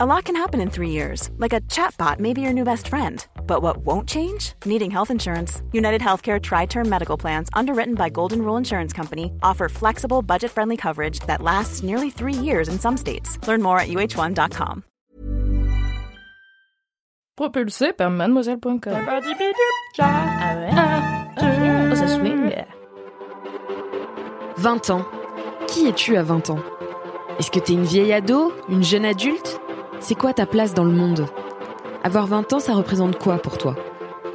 A lot can happen in three years, like a chatbot may be your new best friend. But what won't change? Needing health insurance. United Healthcare Tri Term Medical Plans, underwritten by Golden Rule Insurance Company, offer flexible, budget friendly coverage that lasts nearly three years in some states. Learn more at uh1.com. Propulsé par mademoiselle.com. Ah. Oh, ça swing. 20 ans. Qui es-tu à 20 ans Est-ce que t'es une vieille ado Une jeune adulte C'est quoi ta place dans le monde? Avoir 20 ans, ça représente quoi pour toi?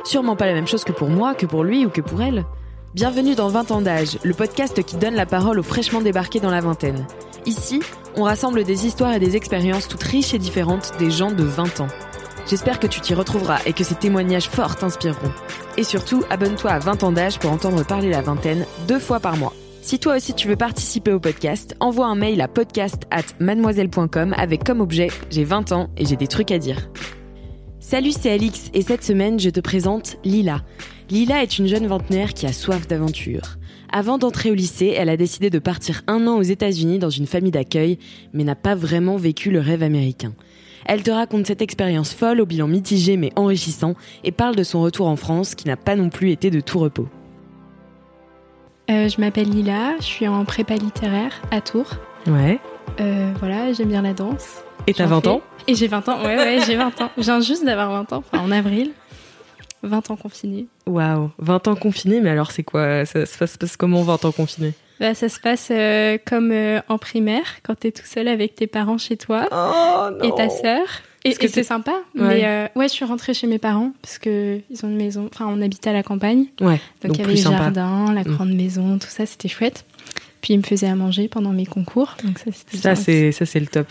Sûrement pas la même chose que pour moi, que pour lui ou que pour elle. Bienvenue dans 20 ans d'âge, le podcast qui donne la parole aux fraîchement débarqués dans la vingtaine. Ici, on rassemble des histoires et des expériences toutes riches et différentes des gens de 20 ans. J'espère que tu t'y retrouveras et que ces témoignages forts t'inspireront. Et surtout, abonne-toi à 20 ans d'âge pour entendre parler la vingtaine deux fois par mois. Si toi aussi tu veux participer au podcast, envoie un mail à podcast at mademoiselle.com avec comme objet J'ai 20 ans et j'ai des trucs à dire. Salut, c'est Alix et cette semaine je te présente Lila. Lila est une jeune vingtenaire qui a soif d'aventure. Avant d'entrer au lycée, elle a décidé de partir un an aux États-Unis dans une famille d'accueil, mais n'a pas vraiment vécu le rêve américain. Elle te raconte cette expérience folle au bilan mitigé mais enrichissant et parle de son retour en France qui n'a pas non plus été de tout repos. Euh, je m'appelle Lila, je suis en prépa littéraire à Tours. Ouais. Euh, voilà, j'aime bien la danse. Et t'as J'en 20 fais. ans Et j'ai 20 ans, ouais, ouais, j'ai 20 ans. Je viens juste d'avoir 20 ans, enfin en avril. 20 ans confinés. Waouh, 20 ans confinés, mais alors c'est quoi? Ça, ça se passe comment 20 ans confinés? Bah, ça se passe euh, comme euh, en primaire, quand t'es tout seul avec tes parents chez toi Oh et ta sœur. Et, et c'est sympa. Ouais. Mais euh, ouais, je suis rentrée chez mes parents parce que ils ont une maison. Enfin, on habitait à la campagne. Ouais, Donc, donc il y avait le jardin, la Mm. grande maison, tout ça, c'était chouette. Puis ils me faisaient à manger pendant mes concours. Donc ça, c'était c'est ça c'est le top.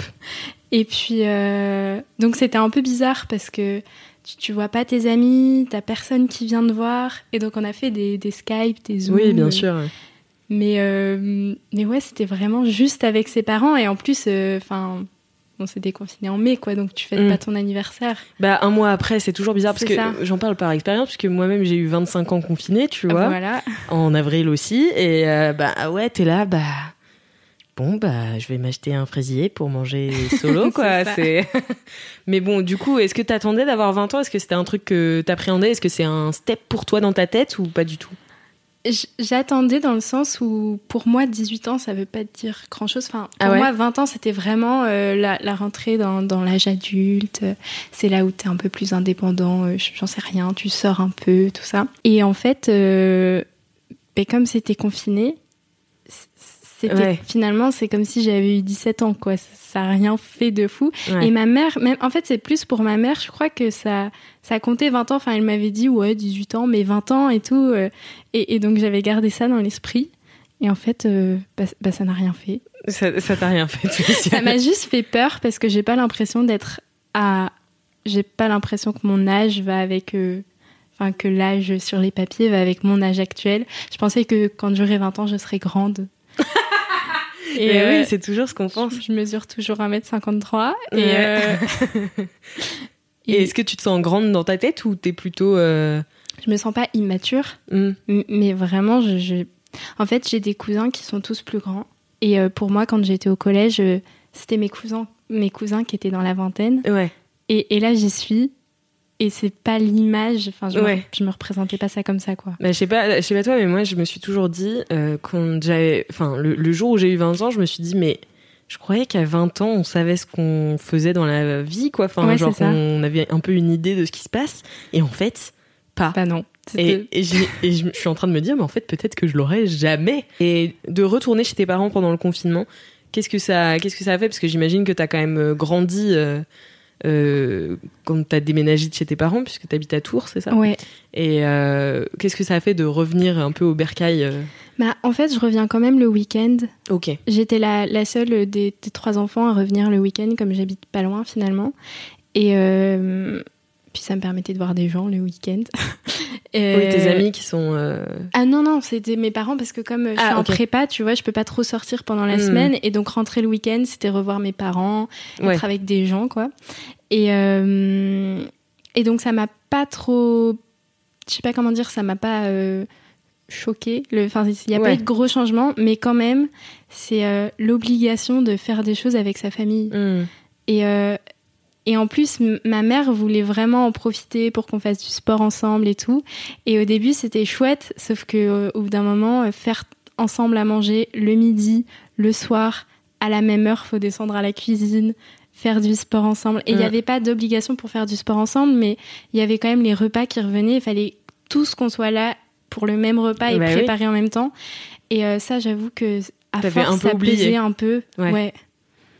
Et puis, euh, donc c'était un peu bizarre parce que tu, tu vois pas tes amis, t'as personne qui vient te voir. Et donc on a fait des, des Skype, des Zoom. Oui, bien sûr. Mais, euh, mais ouais, c'était vraiment juste avec ses parents. Et en plus, enfin, on s'est déconfiné en mai, quoi. Donc tu fêtes Mm. pas ton anniversaire. Bah un mois après, c'est toujours bizarre parce que j'en parle par expérience puisque moi-même j'ai eu 25 ans confiné, tu vois, Voilà. en avril aussi et euh, bah ouais, t'es là bah bon bah je vais m'acheter un fraisier pour manger solo quoi, C'est Mais bon, du coup, est-ce que t'attendais d'avoir 20 ans? Est-ce que c'était un truc que t'appréhendais? Est-ce que c'est un step pour toi dans ta tête ou pas du tout? J'attendais dans le sens où, pour moi, 18 ans, ça veut pas dire grand-chose. Enfin, Ah pour ouais? moi, 20 ans, c'était vraiment euh, la, la rentrée dans, dans l'âge adulte. C'est là où tu es un peu plus indépendant. euh, J'en sais rien, tu sors un peu, tout ça. Et en fait, euh, ben, comme c'était confiné, c'était Ouais. finalement, c'est comme si j'avais eu 17 ans, quoi. Ça n'a rien fait de fou. Ouais. Et ma mère, même, en fait, c'est plus pour ma mère, je crois que ça, ça comptait 20 ans. Enfin, elle m'avait dit, ouais, 18 ans, mais 20 ans et tout. euh, et, et donc, j'avais gardé ça dans l'esprit. Et en fait, euh, bah, bah, ça n'a rien fait. Ça ça t'a rien fait Ça m'a juste fait peur parce que j'ai pas l'impression d'être à. J'ai pas l'impression que mon âge va avec. euh, Enfin, que l'âge sur les papiers va avec mon âge actuel. Je pensais que quand j'aurais 20 ans, je serais grande. Et Mais euh, oui, c'est toujours ce qu'on pense. je, je mesure toujours 1m53. Et, Ouais. euh, Et est-ce que tu te sens grande dans ta tête ou t'es plutôt euh, je me sens pas immature. hmm, Mais vraiment, je, je- en fait, j'ai des cousins qui sont tous plus grands. Et euh, pour moi, quand j'étais au collège, c'était mes cousins, mes cousins qui étaient dans la vingtaine. Ouais. Et, et là, j'y suis. Et c'est pas l'image. Enfin, je, Ouais. me, je me représentais pas ça comme ça, quoi. Bah, je sais pas, je sais pas toi, mais moi, je me suis toujours dit, euh, quand j'avais, enfin, le, le jour où j'ai eu 20 ans, je me suis dit, mais je croyais qu'à 20 ans, on savait ce qu'on faisait dans la vie, quoi. Enfin, Ouais, genre, on avait un peu une idée de ce qui se passe. Et en fait, pas. Bah non. Et, et, j'ai- et je, je suis en train de me dire, mais en fait, peut-être que je l'aurais jamais. Et de retourner chez tes parents pendant le confinement, qu'est-ce que ça, qu'est-ce que ça a fait? Parce que j'imagine que t'as quand même euh, grandi euh, euh, quand t'as déménagé de chez tes parents, puisque t'habites à Tours, c'est ça? Ouais. Et euh, qu'est-ce que ça a fait de revenir un peu au bercail euh? Bah, en fait, je reviens quand même le week-end. Ok. J'étais la, la seule des, des trois enfants à revenir le week-end, comme j'habite pas loin finalement. Et puis ça me permettait de voir des gens le week-end. Euh, Oui, tes amis qui sont. euh, Ah non, non, c'était mes parents parce que comme je Ah, suis en prépa, tu vois, je peux pas trop sortir pendant la Hmm. semaine. Et donc rentrer le week-end, c'était revoir mes parents, Ouais. être avec des gens, quoi. Et, euh, et donc ça m'a pas trop. Je sais pas comment dire, ça m'a pas. Euh, choqué. Enfin, il n'y a Ouais. pas eu de gros changements, mais quand même, c'est euh, l'obligation de faire des choses avec sa famille. hmm. Et, euh, Et en plus, ma mère voulait vraiment en profiter pour qu'on fasse du sport ensemble et tout. Et au début, c'était chouette, sauf que au bout d'un moment, faire ensemble à manger le midi, le soir, à la même heure, faut descendre à la cuisine, faire du sport ensemble. Et il n'y avait pas d'obligation pour faire du sport ensemble, mais il y avait quand même les repas qui revenaient. Il fallait tous qu'on soit là pour le même repas et bah préparer en même temps. Et euh, ça, j'avoue que à force, un peu ça oublié. un peu. ouais.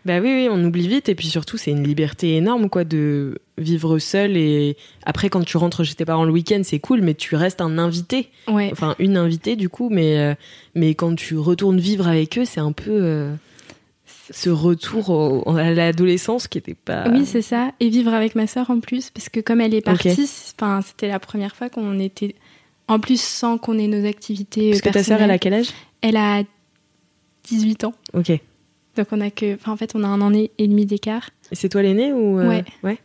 Bah oui, oui, on oublie vite. Et puis surtout, c'est une liberté énorme, quoi, de vivre seul. Et après, quand tu rentres chez tes parents le week-end, c'est cool, mais tu restes un invité. Ouais. Enfin, une invitée, du coup. Mais, euh, mais quand tu retournes vivre avec eux, c'est un peu. Euh, ce retour à l'adolescence qui était pas. Oui, c'est ça. Et vivre avec ma sœur en plus, parce que comme elle est partie, enfin, c'était la première fois qu'on était. En plus, sans qu'on ait nos activités. Parce que ta sœur, elle a quel âge? Elle a 18 ans. Ok. Donc on a que, en fait, on a un an et demi d'écart. Et c'est toi l'aîné ou euh, Ouais. Ouais.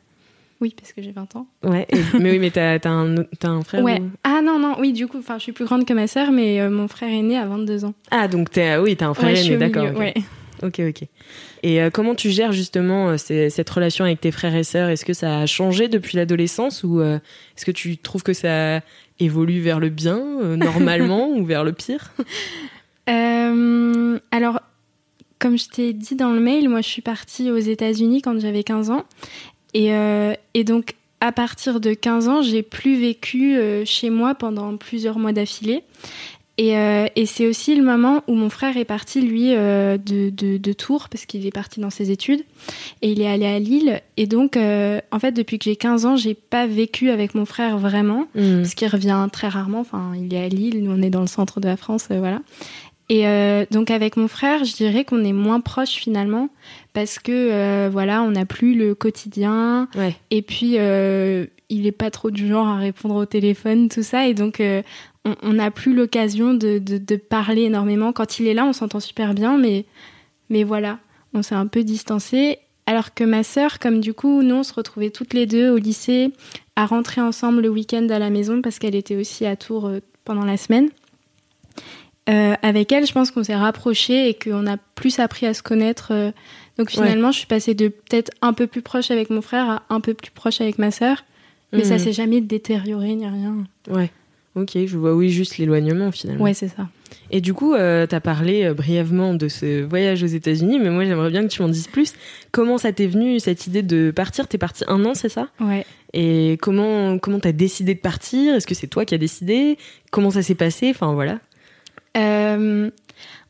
Oui, parce que j'ai 20 ans. Ouais. mais oui, mais t'as as un, as un frère. Ouais. Ah non non, oui, du coup, je suis plus grande que ma sœur, mais euh, mon frère est né à 22 ans. Ah donc t'es, oui, t'as un frère aîné, d'accord. Ouais. Ok, ok. Et euh, comment tu gères justement cette relation avec tes frères et sœurs? Est-ce que ça a changé depuis l'adolescence ou est-ce que tu trouves que ça évolue vers le bien normalement ou vers le pire? Alors comme je t'ai dit dans le mail, moi je suis partie aux États-Unis quand j'avais 15 ans. Et, euh, et, donc à partir de 15 ans, j'ai plus vécu euh, chez moi pendant plusieurs mois d'affilée. Et, euh, et c'est aussi le moment où mon frère est parti, lui, de, de, de, Tours, parce qu'il est parti dans ses études, et il est allé à Lille. Et donc, en fait, depuis que j'ai 15 ans, j'ai pas vécu avec mon frère vraiment, mmh. parce qu'il revient très rarement. Enfin, il est à Lille, nous on est dans le centre de la France, voilà. Et euh, donc avec mon frère, je dirais qu'on est moins proche finalement parce que euh, voilà, on n'a plus le quotidien. Et puis euh, il est pas trop du genre à répondre au téléphone, tout ça. Et donc on n'a plus l'occasion de, de, de, parler énormément. Quand il est là, on s'entend super bien, mais mais voilà, on s'est un peu distancé. Alors que ma sœur, comme du coup, nous on se retrouvait toutes les deux au lycée, à rentrer ensemble le week-end à la maison parce qu'elle était aussi à Tours pendant la semaine. Euh, avec elle, je pense qu'on s'est rapprochés et qu'on a plus appris à se connaître. Euh. donc finalement, je suis passée de peut-être un peu plus proche avec mon frère à un peu plus proche avec ma sœur. Mais ça mhm. s'est jamais détérioré ni rien. Ouais. Ok, je vois oui juste l'éloignement finalement. Ouais, c'est ça. Et du coup, euh, tu as parlé brièvement de ce voyage aux États-Unis, mais moi j'aimerais bien que tu m'en dises plus. Comment ça t'est venu cette idée de partir? T'es parti un an, c'est ça? Ouais. Et comment comment t'as décidé de partir? Est-ce que c'est toi qui as décidé? Comment ça s'est passé? Enfin voilà. Euh,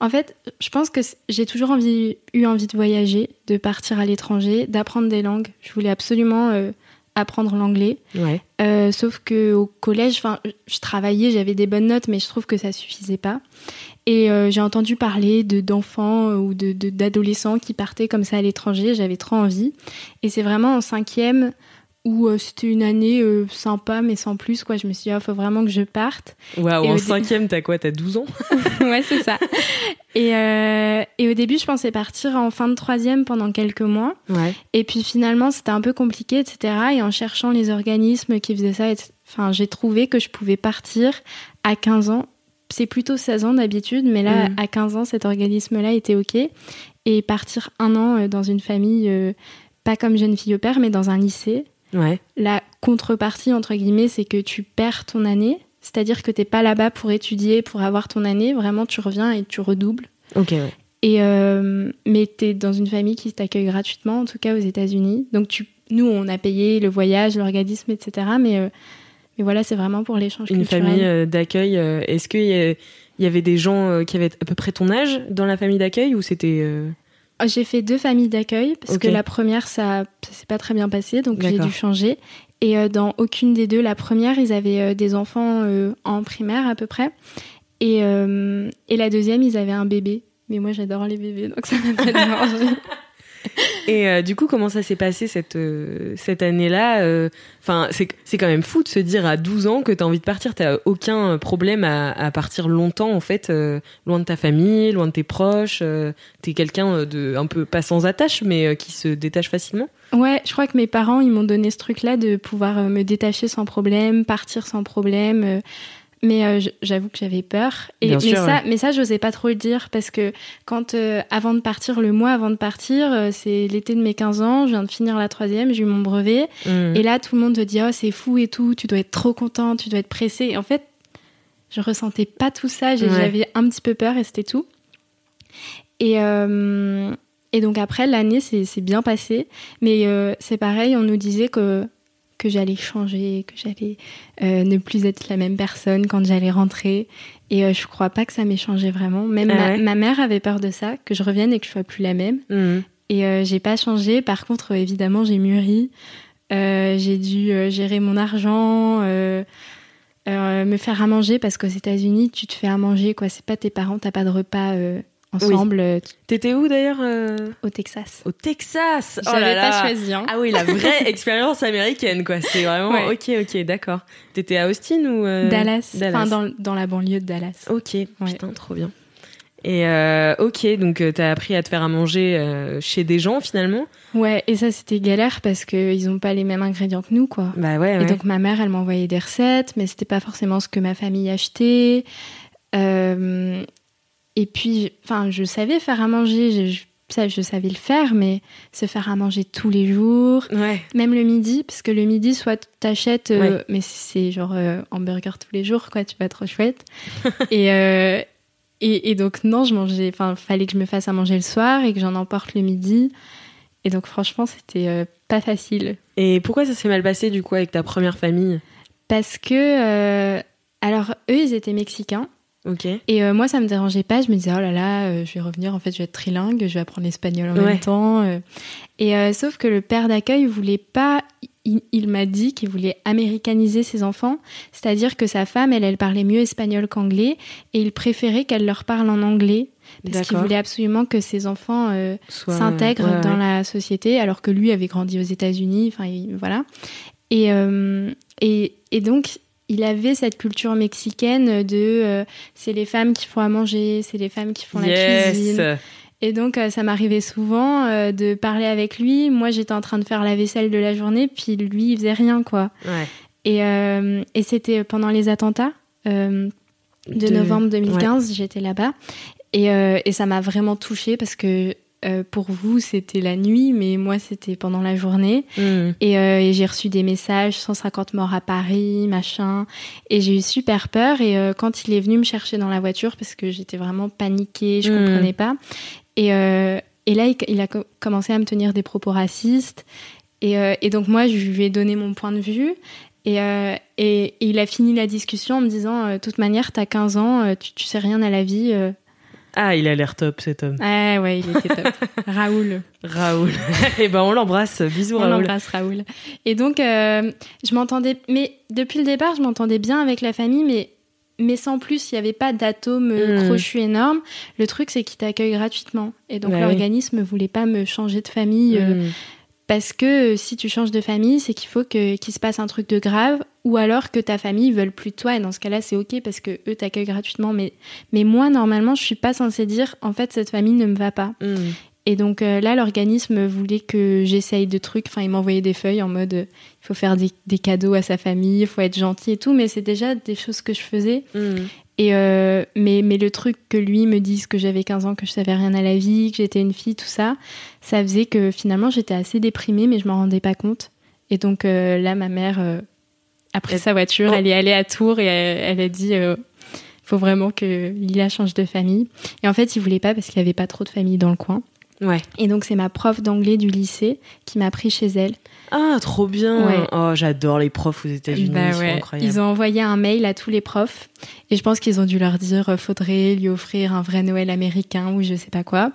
en fait, je pense que j'ai toujours envie, eu envie de voyager, de partir à l'étranger, d'apprendre des langues. Je voulais absolument euh, apprendre l'anglais. Euh, sauf que au collège, enfin, je travaillais, j'avais des bonnes notes, mais je trouve que ça suffisait pas. Et j'ai entendu parler de d'enfants ou de d'adolescents qui partaient comme ça à l'étranger. J'avais trop envie. Et c'est vraiment en cinquième où euh, c'était une année euh, sympa mais sans plus quoi. Je me suis dit il ah, faut vraiment que je parte. Waouh en cinquième t'as quoi? T'as 12 ans? Ouais c'est ça. Et, euh, et au début je pensais partir en fin de troisième pendant quelques mois. Ouais. et puis finalement c'était un peu compliqué etc et en cherchant les organismes qui faisaient ça enfin j'ai trouvé que je pouvais partir à 15 ans. C'est plutôt 16 ans d'habitude mais là mm. à 15 ans cet organisme là était ok. Et partir un an dans une famille pas comme jeune fille au père mais dans un lycée la contrepartie, entre guillemets, c'est que tu perds ton année. C'est-à-dire que tu n'es pas là-bas pour étudier, pour avoir ton année. Vraiment, tu reviens et tu redoubles. Ok, Et, euh, mais tu es dans une famille qui t'accueille gratuitement, en tout cas aux États-Unis. Donc, tu, nous, on a payé le voyage, l'organisme, etc. Mais, euh, mais voilà, c'est vraiment pour l'échange Une famille euh, d'accueil. Est-ce qu'il y, y, avait des gens qui avaient à peu près ton âge dans la famille d'accueil ou c'était. J'ai fait deux familles d'accueil parce que la première, ça, ça s'est pas très bien passé, donc j'ai dû changer. Et euh, dans aucune des deux, la première, ils avaient euh, des enfants euh, en primaire à peu près. Et, et la deuxième, ils avaient un bébé. Mais moi, j'adore les bébés, donc ça m'a pas dérangé. Et euh, du coup, comment ça s'est passé cette, euh, cette année-là euh, Enfin, c'est, quand même fou de se dire à 12 ans que tu as envie de partir. Tu aucun problème à, à, partir longtemps, en fait, loin de ta famille, loin de tes proches. tu es quelqu'un de un peu, pas sans attache, mais qui se détache facilement Ouais, je crois que mes parents, ils m'ont donné ce truc-là de pouvoir me détacher sans problème, partir sans problème. Mais euh, j'avoue que j'avais peur. Et, Bien mais, sûr, ça, mais ça, j'osais pas trop le dire parce que quand, euh, avant de partir, le mois avant de partir, euh, c'est l'été de mes 15 ans, je viens de finir la troisième, j'ai eu mon brevet. Mm. Et là, tout le monde te dit, oh, c'est fou et tout, tu dois être trop content, tu dois être pressé. Et en fait, je ressentais pas tout ça, Ouais. j'avais un petit peu peur et c'était tout. Et, euh, et donc après, l'année s'est bien passée. Mais euh, c'est pareil, on nous disait que, que j'allais changer, que j'allais euh, ne plus être la même personne quand j'allais rentrer. Et euh, je crois pas que ça m'ait changé vraiment. Même Ah ma, ouais ma mère avait peur de ça, que je revienne et que je sois plus la même. Mm. Et euh, j'ai pas changé. Par contre, euh, évidemment, j'ai mûri. J'ai dû gérer mon argent, me faire à manger parce qu'aux États-Unis, tu te fais à manger quoi. C'est pas tes parents, t'as pas de repas ensemble euh, T'étais où d'ailleurs euh au Texas. Au Texas? Oh J'avais là pas là. choisi. Hein. Ah oui, la vraie expérience américaine, quoi. C'est vraiment. Ouais. Ok, ok, d'accord. T'étais à Austin ou euh, Dallas, Dallas. enfin dans, dans la banlieue de Dallas. Ok, putain, trop bien. Et euh, ok, donc euh, t'as appris à te faire à manger euh, chez des gens finalement? Ouais, et ça c'était galère parce que ils ont pas les mêmes ingrédients que nous quoi. Bah ouais. Et donc ma mère, elle m'envoyait des recettes, mais c'était pas forcément ce que ma famille achetait. Euh, et puis, enfin, je savais faire à manger, je, ça, je savais le faire, mais se faire à manger tous les jours, Ouais. même le midi, parce que le midi, soit t'achètes, euh, Ouais. mais c'est genre euh, hamburger tous les jours, quoi, tu vas trop chouette. et, euh, et, et donc non, je mangeais, enfin, fallait que je me fasse à manger le soir et que j'en emporte le midi. Et donc franchement, c'était euh, pas facile. Et pourquoi ça s'est mal passé du coup avec ta première famille? Parce que, euh, alors, eux, ils étaient mexicains. Et euh, moi, ça me dérangeait pas. Je me disais, oh là là, euh, je vais revenir, en fait, je vais être trilingue, je vais apprendre l'espagnol en Ouais. même temps. euh. Et sauf que le père d'accueil voulait pas. Il, il m'a dit qu'il voulait américaniser ses enfants, c'est-à-dire que sa femme, elle, elle parlait mieux espagnol qu'anglais, et il préférait qu'elle leur parle en anglais, parce qu'il voulait absolument que ses enfants euh, Soit- s'intègre ouais, dans la société, alors que lui avait grandi aux États-Unis. Enfin, il- voilà. Et, euh, et, et donc, il avait cette culture mexicaine de euh, c'est les femmes qui font à manger, c'est les femmes qui font la cuisine. Et donc, euh, ça m'arrivait souvent euh, de parler avec lui. Moi, j'étais en train de faire la vaisselle de la journée, puis lui, il faisait rien, quoi. Ouais. Et, et c'était pendant les attentats de, De- novembre 2015, j'étais là-bas. Et, et ça m'a vraiment touchée parce que euh, pour vous, c'était la nuit, mais moi, c'était pendant la journée. Mm. Et, euh, et j'ai reçu des messages, 150 morts à Paris, machin. Et j'ai eu super peur. Et euh, quand il est venu me chercher dans la voiture, parce que j'étais vraiment paniquée, je Mm. comprenais pas. Et, et là, il, il a co- commencé à me tenir des propos racistes. Et, et donc moi, je lui ai donné mon point de vue. Et, il a fini la discussion en me disant, de toute manière, t'as 15 ans, tu, tu sais rien à la vie. Ah, il a l'air top cet homme. Ah ouais, il était top. Raoul. Raoul. Eh ben on l'embrasse. Bisous On Raoul. l'embrasse Raoul. Et donc, euh, je m'entendais, mais depuis le départ, je m'entendais bien avec la famille, mais, mais sans plus, il n'y avait pas d'atome euh, Mm. crochu énorme. Le truc, c'est qu'ils t'accueillent gratuitement. Et donc, Bah l'organisme ne voulait pas me changer de famille. euh, Mm. Parce que euh, si tu changes de famille, c'est qu'il faut que, qu'il se passe un truc de grave, ou alors que ta famille veut plus de toi, et dans ce cas-là, c'est ok parce que eux t'accueillent gratuitement. Mais, mais moi, normalement, je suis pas censée dire, en fait, cette famille ne me va pas. Mm. Et donc euh, là, l'organisme voulait que j'essaye de trucs. Enfin, il m'envoyait des feuilles en mode, euh, il faut faire des, des cadeaux à sa famille, il faut être gentil et tout. Mais c'est déjà des choses que je faisais. Mm. Et euh, mais, mais le truc que lui me dise que j'avais 15 ans, que je savais rien à la vie, que j'étais une fille, tout ça, ça faisait que finalement j'étais assez déprimée, mais je m'en rendais pas compte. Et donc euh, là, ma mère euh, a pris Elle- sa voiture, Oh. elle est allée à Tours et elle, elle a dit il faut vraiment que Lila change de famille. Et en fait, il voulait pas parce qu'il y avait pas trop de famille dans le coin. Ouais. Et donc c'est ma prof d'anglais du lycée qui m'a pris chez elle. Ah, trop bien. Ouais. Oh, j'adore les profs aux États-Unis. Bah ils sont ouais. incroyables. Ils ont envoyé un mail à tous les profs et je pense qu'ils ont dû leur dire euh, faudrait lui offrir un vrai Noël américain ou je sais pas quoi.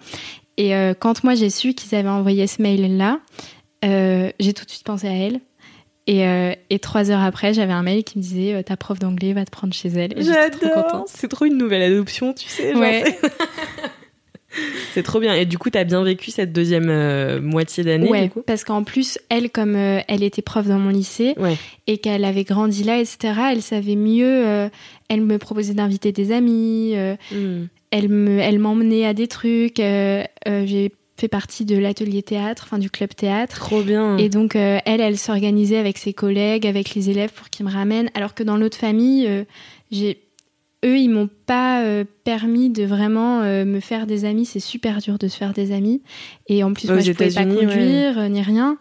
Et euh, quand moi j'ai su qu'ils avaient envoyé ce mail là, j'ai tout de suite pensé à elle. Et, euh, et trois heures après, j'avais un mail qui me disait euh, ta prof d'anglais va te prendre chez elle. J'adore. contente. C'est trop une nouvelle adoption, tu sais. genre, Ouais. c'est- trop bien. Et du coup, t'as bien vécu cette deuxième euh, moitié d'année, Ouais, du coup? parce qu'en plus, elle, comme euh, elle était prof dans mon lycée Ouais. et qu'elle avait grandi là, etc., elle savait mieux. euh, elle me proposait d'inviter des amis. euh, Mm. elle me, elle m'emmenait à des trucs. j'ai fait partie de l'atelier théâtre, enfin du club théâtre. Trop bien. Et donc, euh, elle, elle s'organisait avec ses collègues, avec les élèves pour qu'ils me ramènent. Alors que dans l'autre famille, euh, j'ai eux, ils m'ont pas euh, permis de vraiment euh, me faire des amis. C'est super dur de se faire des amis. Et en plus, Aux moi, je pouvais pas conduire euh, ni rien.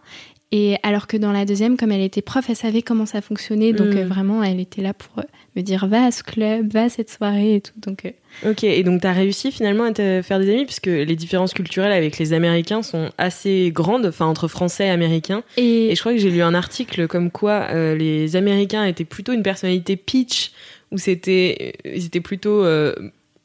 Et alors que dans la deuxième, comme elle était prof, elle savait comment ça fonctionnait. Donc Mm. euh, vraiment, elle était là pour euh, me dire va à ce club, va à cette soirée et tout. Donc euh, Ok, et donc t'as réussi finalement à te faire des amis? Puisque les différences culturelles avec les Américains sont assez grandes, enfin entre Français et Américains. et, Et je crois que j'ai lu un article comme quoi euh, les Américains étaient plutôt une personnalité pitch, où c'était, ils étaient plutôt euh,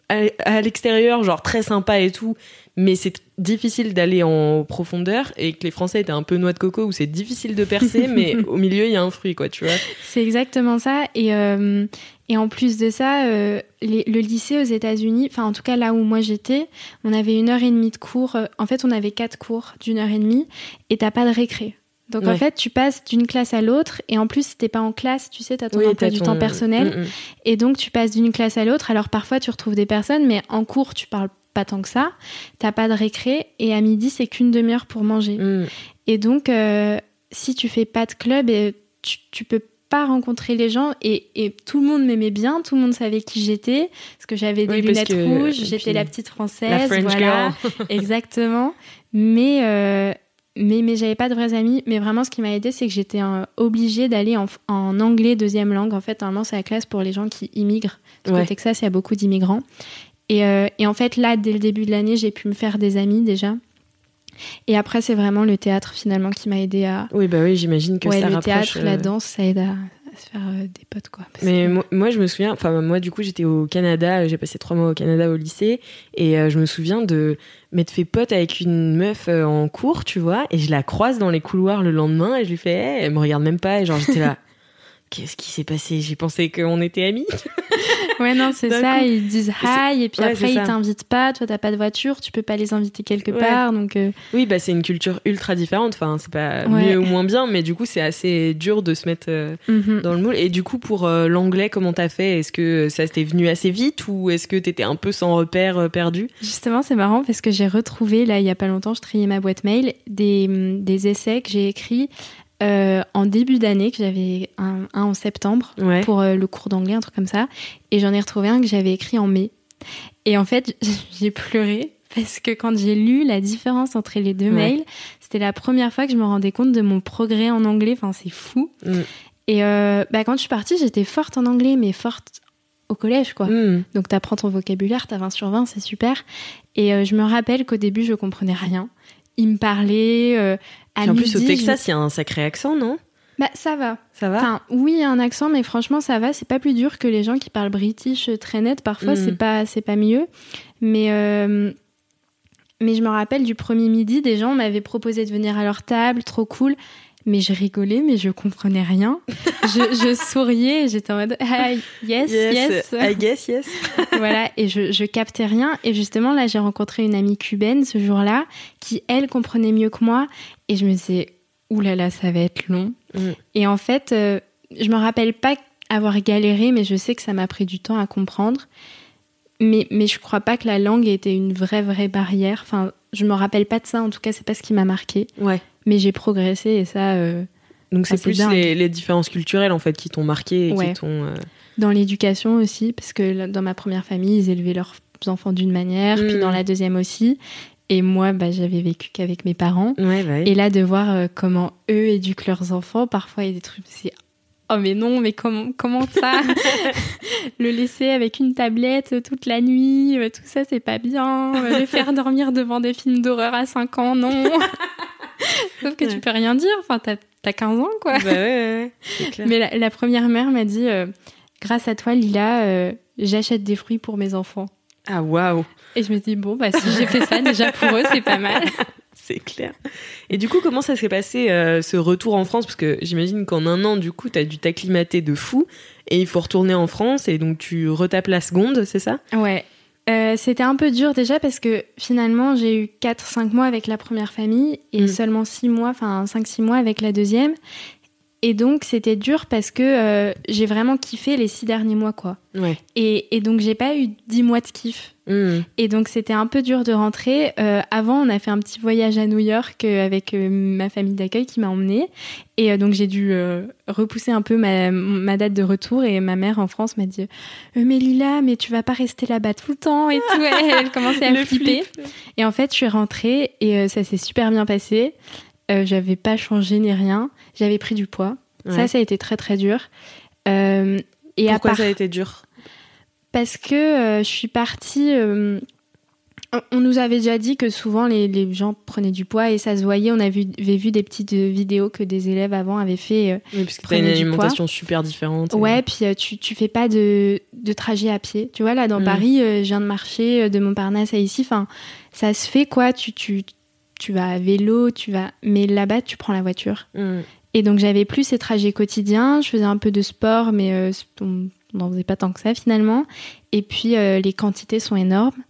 à, à l'extérieur, genre très sympa et tout, mais c'est difficile d'aller en profondeur, et que les Français étaient un peu noix de coco, où c'est difficile de percer, mais au milieu il y a un fruit, quoi, tu vois. C'est exactement ça. Et, euh, et en plus de ça, euh, les- le lycée aux États-Unis, enfin en tout cas là où moi j'étais, on avait une heure et demie de cours. En fait, on avait quatre cours d'une heure et demie et t'as pas de récré. Donc en fait, tu passes d'une classe à l'autre et en plus, si t'es pas en classe, tu sais, t'as ton emploi t'as du ton- temps personnel Mm, mm. et donc tu passes d'une classe à l'autre. Alors parfois, tu retrouves des personnes, mais en cours, tu parles pas tant que ça. T'as pas de récré et à midi, c'est qu'une demi-heure pour manger. Mm. Et donc, euh, si tu fais pas de club, et tu, tu peux pas rencontrer les gens. Et, et tout le monde m'aimait bien, tout le monde savait qui j'étais, parce que j'avais des Oui, lunettes rouges, j'étais la petite française, La voilà, exactement. Mais euh, mais mais j'avais pas de vrais amis. Mais vraiment, ce qui m'a aidé, c'est que j'étais euh, obligée d'aller en, en anglais deuxième langue. En fait, normalement, c'est la classe pour les gens qui immigrent. Parce Ouais. qu'au Texas, il y a beaucoup d'immigrants. Et, euh, et en fait, là, dès le début de l'année, j'ai pu me faire des amis déjà. Et après, c'est vraiment le théâtre finalement qui m'a aidé à. Oui, bah oui, j'imagine que ouais, ça le rapproche. théâtre, la euh, danse, ça aide à, à se faire euh, des potes, quoi. Parce Mais que- moi, moi, je me souviens, enfin, moi, du coup, j'étais au Canada, euh, j'ai passé trois mois au Canada au lycée, et euh, je me souviens de m'être fait pote avec une meuf en cours, tu vois, et je la croise dans les couloirs le lendemain, et je lui fais, Hey, elle me regarde même pas, et genre, j'étais là. Qu'est-ce qui s'est passé? J'ai pensé qu'on était amis. Ouais, non, c'est ça. coup. Ils disent hi, et puis ouais, après, ils t'invitent pas. Toi, t'as pas de voiture, tu peux pas les inviter quelque Ouais. part. Donc, euh, Oui, bah c'est une culture ultra différente. Enfin, c'est pas Ouais. mieux ou moins bien, mais du coup, c'est assez dur de se mettre euh, mhm. dans le moule. Et du coup, pour euh, l'anglais, comment t'as fait? Est-ce que ça t'est venu assez vite ou est-ce que t'étais un peu sans repère perdu? Justement, c'est marrant parce que j'ai retrouvé, là, il y a pas longtemps, je triais ma boîte mail, des, hum, des essais que j'ai écrits euh, en début d'année, que j'avais un, un en septembre Ouais. pour euh, le cours d'anglais, un truc comme ça. Et j'en ai retrouvé un que j'avais écrit en mai. Et en fait, j'ai pleuré parce que quand j'ai lu la différence entre les deux Ouais. mails, c'était la première fois que je me rendais compte de mon progrès en anglais. Enfin, c'est fou. Mm. Et euh, bah, quand je suis partie, j'étais forte en anglais, mais forte au collège, quoi. Hmm. Donc t'apprends ton vocabulaire, t'as 20 sur 20, c'est super. Et je me rappelle qu'au début, je comprenais rien. Il me parlait euh, à Puis en plus, au Texas, il y a un sacré accent, non? Bah ça va. Ça va? Enfin, oui, il y a un accent, mais franchement, ça va. C'est pas plus dur que les gens qui parlent british très net. Parfois, Mm. c'est pas, c'est pas mieux. Mais, euh, mais je me rappelle du premier midi, des gens m'avaient proposé de venir à leur table, trop cool. Mais je rigolais, mais je comprenais rien. je, je souriais, j'étais en mode ah, yes, yes. I guess, yes. voilà, et je, je captais rien. Et justement, là, j'ai rencontré une amie cubaine ce jour-là, qui, elle, comprenait mieux que moi. Et je me disais, oulala, là là, ça va être long. Mm. Et en fait, euh, je me rappelle pas avoir galéré, mais je sais que ça m'a pris du temps à comprendre. Mais, mais je crois pas que la langue ait été une vraie, vraie barrière. Enfin, je me rappelle pas de ça, en tout cas, c'est pas ce qui m'a marqué. Ouais. Mais j'ai progressé et ça, euh, Donc c'est Ah, plus les, les différences culturelles en fait qui t'ont marqué et Ouais. qui t'ont. euh, Dans l'éducation aussi, parce que dans ma première famille, ils élevaient leurs enfants d'une manière, puis Mm. dans la deuxième aussi. Et moi, bah, j'avais vécu qu'avec mes parents. Ouais, bah oui. Et là, de voir euh, comment eux éduquent leurs enfants, parfois il y a des trucs, c'est oh mais non, mais comment, comment ça? Le laisser avec une tablette toute la nuit, tout ça, c'est pas bien. Le faire dormir devant des films d'horreur à 5 ans, non. Sauf que tu peux rien dire, enfin, t'as t'as 15 ans, quoi. Bah ouais, ouais, clair. Mais la, la première mère m'a dit euh, Grâce à toi, Lila, euh, j'achète des fruits pour mes enfants. Ah waouh, Et je me dis Bon, bah, si j'ai fait ça, déjà pour eux, c'est pas mal. c'est clair. Et du coup, comment ça s'est passé euh, ce retour en France? Parce que j'imagine qu'en un an, du coup, t'as dû t'acclimater de fou et il faut retourner en France et donc tu retapes la seconde, c'est ça? Ouais. Euh, c'était un peu dur déjà parce que finalement j'ai eu 4-5 mois avec la première famille et Mm. seulement 6 mois, enfin 5-6 mois avec la deuxième. Et donc, c'était dur parce que euh, j'ai vraiment kiffé les six derniers mois, quoi. Ouais. Et, et donc, j'ai pas eu dix mois de kiff. Mm. Et donc, c'était un peu dur de rentrer. Euh, avant, on a fait un petit voyage à New York euh, avec euh, ma famille d'accueil qui m'a emmenée. Et donc, j'ai dû repousser un peu ma, ma date de retour. Et ma mère en France m'a dit Mais Lila, mais tu vas pas rester là-bas tout le temps et tout. Elle, elle commençait à flipper. flip. Et en fait, je suis rentrée et ça s'est super bien passé. Euh, J'avais pas changé ni rien. J'avais pris du poids. Ouais. Ça, ça a été très très dur. Euh, et Pourquoi à part ça a été dur? Parce que euh, je suis partie. on- nous avait déjà dit que souvent les, les gens prenaient du poids et ça se voyait. On avait vu, avait vu des petites vidéos que des élèves avant avaient fait. Oui, parce que t'as Prenez une alimentation super différente. et- Ouais, puis tu, tu fais pas de, de trajet à pied. Tu vois, là, dans Mm. Paris, je viens de marcher de Montparnasse à ici. Enfin, ça se fait, quoi. Tu, tu, tu vas à vélo, tu vas. Mais là-bas, tu prends la voiture. Mm. Et donc, j'avais plus ces trajets quotidiens. Je faisais un peu de sport, mais euh, on n'en faisait pas tant que ça, finalement. Et puis, euh, les quantités sont énormes.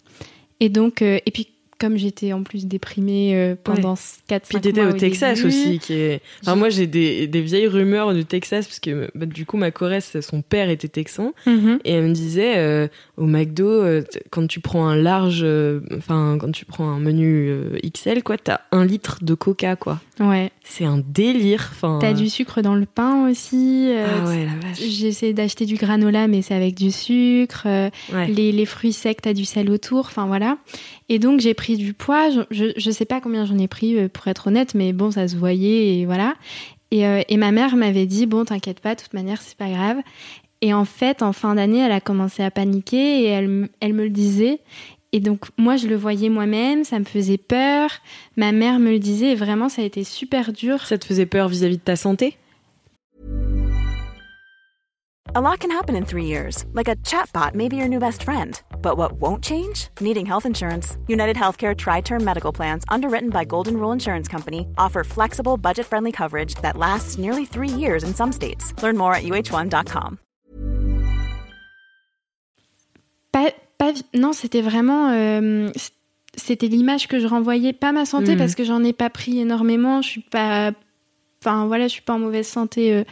Et donc, euh, et puis, comme j'étais en plus déprimée euh, pendant 4 Puis 5 t'étais mois au Texas début, aussi, qui est. Enfin, moi j'ai des, des vieilles rumeurs du Texas parce que bah, du coup ma choresse, son père était texan Mhm. et elle me disait euh, au McDo euh, quand tu prends un large, euh, enfin quand tu prends un menu XL quoi, t'as un litre de Coca quoi. Ouais. C'est un délire. Enfin. T'as du sucre dans le pain aussi. Ah ouais la vache. J'ai essayé d'acheter du granola, mais c'est avec du sucre. Ouais. les, les fruits secs, t'as du sel autour. Enfin voilà. Et donc j'ai pris du poids. Je, je sais pas combien j'en ai pris euh, pour être honnête, mais bon, ça se voyait et voilà. Et, euh, et ma mère m'avait dit bon, t'inquiète pas, de toute manière, c'est pas grave. Et en fait, en fin d'année, elle a commencé à paniquer et elle, elle me le disait. Et donc moi, je le voyais moi-même, ça me faisait peur. Ma mère me le disait et vraiment, ça a été super dur. Ça te faisait peur vis-à-vis de ta santé? A lot can happen in three years, like a chatbot may be your new best friend. But what won't change? Needing health insurance. United Healthcare Tri Term Medical Plans, underwritten by Golden Rule Insurance Company, offer flexible, budget friendly coverage that lasts nearly three years in some states. Learn more at uh1.com. Pas, pas- non, c'était vraiment. euh, c'était l'image que je renvoyais, pas ma santé, Mhm. parce que j'en ai pas pris énormément. Je suis pas. Enfin, voilà, je suis pas en mauvaise santé. euh,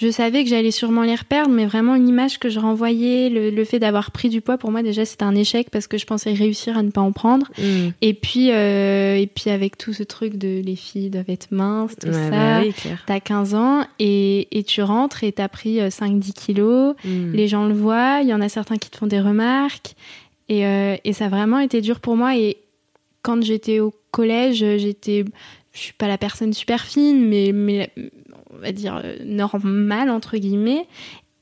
je savais que j'allais sûrement les reperdre, mais vraiment l'image que je renvoyais, le, le fait d'avoir pris du poids, pour moi, déjà, c'était un échec parce que je pensais réussir à ne pas en prendre. Mm. Et puis, euh, et puis avec tout ce truc de les filles doivent être minces, tout Ouais, ça. bah oui. T'as 15 ans et, et tu rentres et t'as pris euh, 5-10 kilos. Mm. Les gens le voient, il y en a certains qui te font des remarques. Et, euh, et ça a vraiment été dur pour moi. Et quand j'étais au collège, j'étais. Je suis pas la personne super fine, mais, mais on va dire euh, normale, entre guillemets.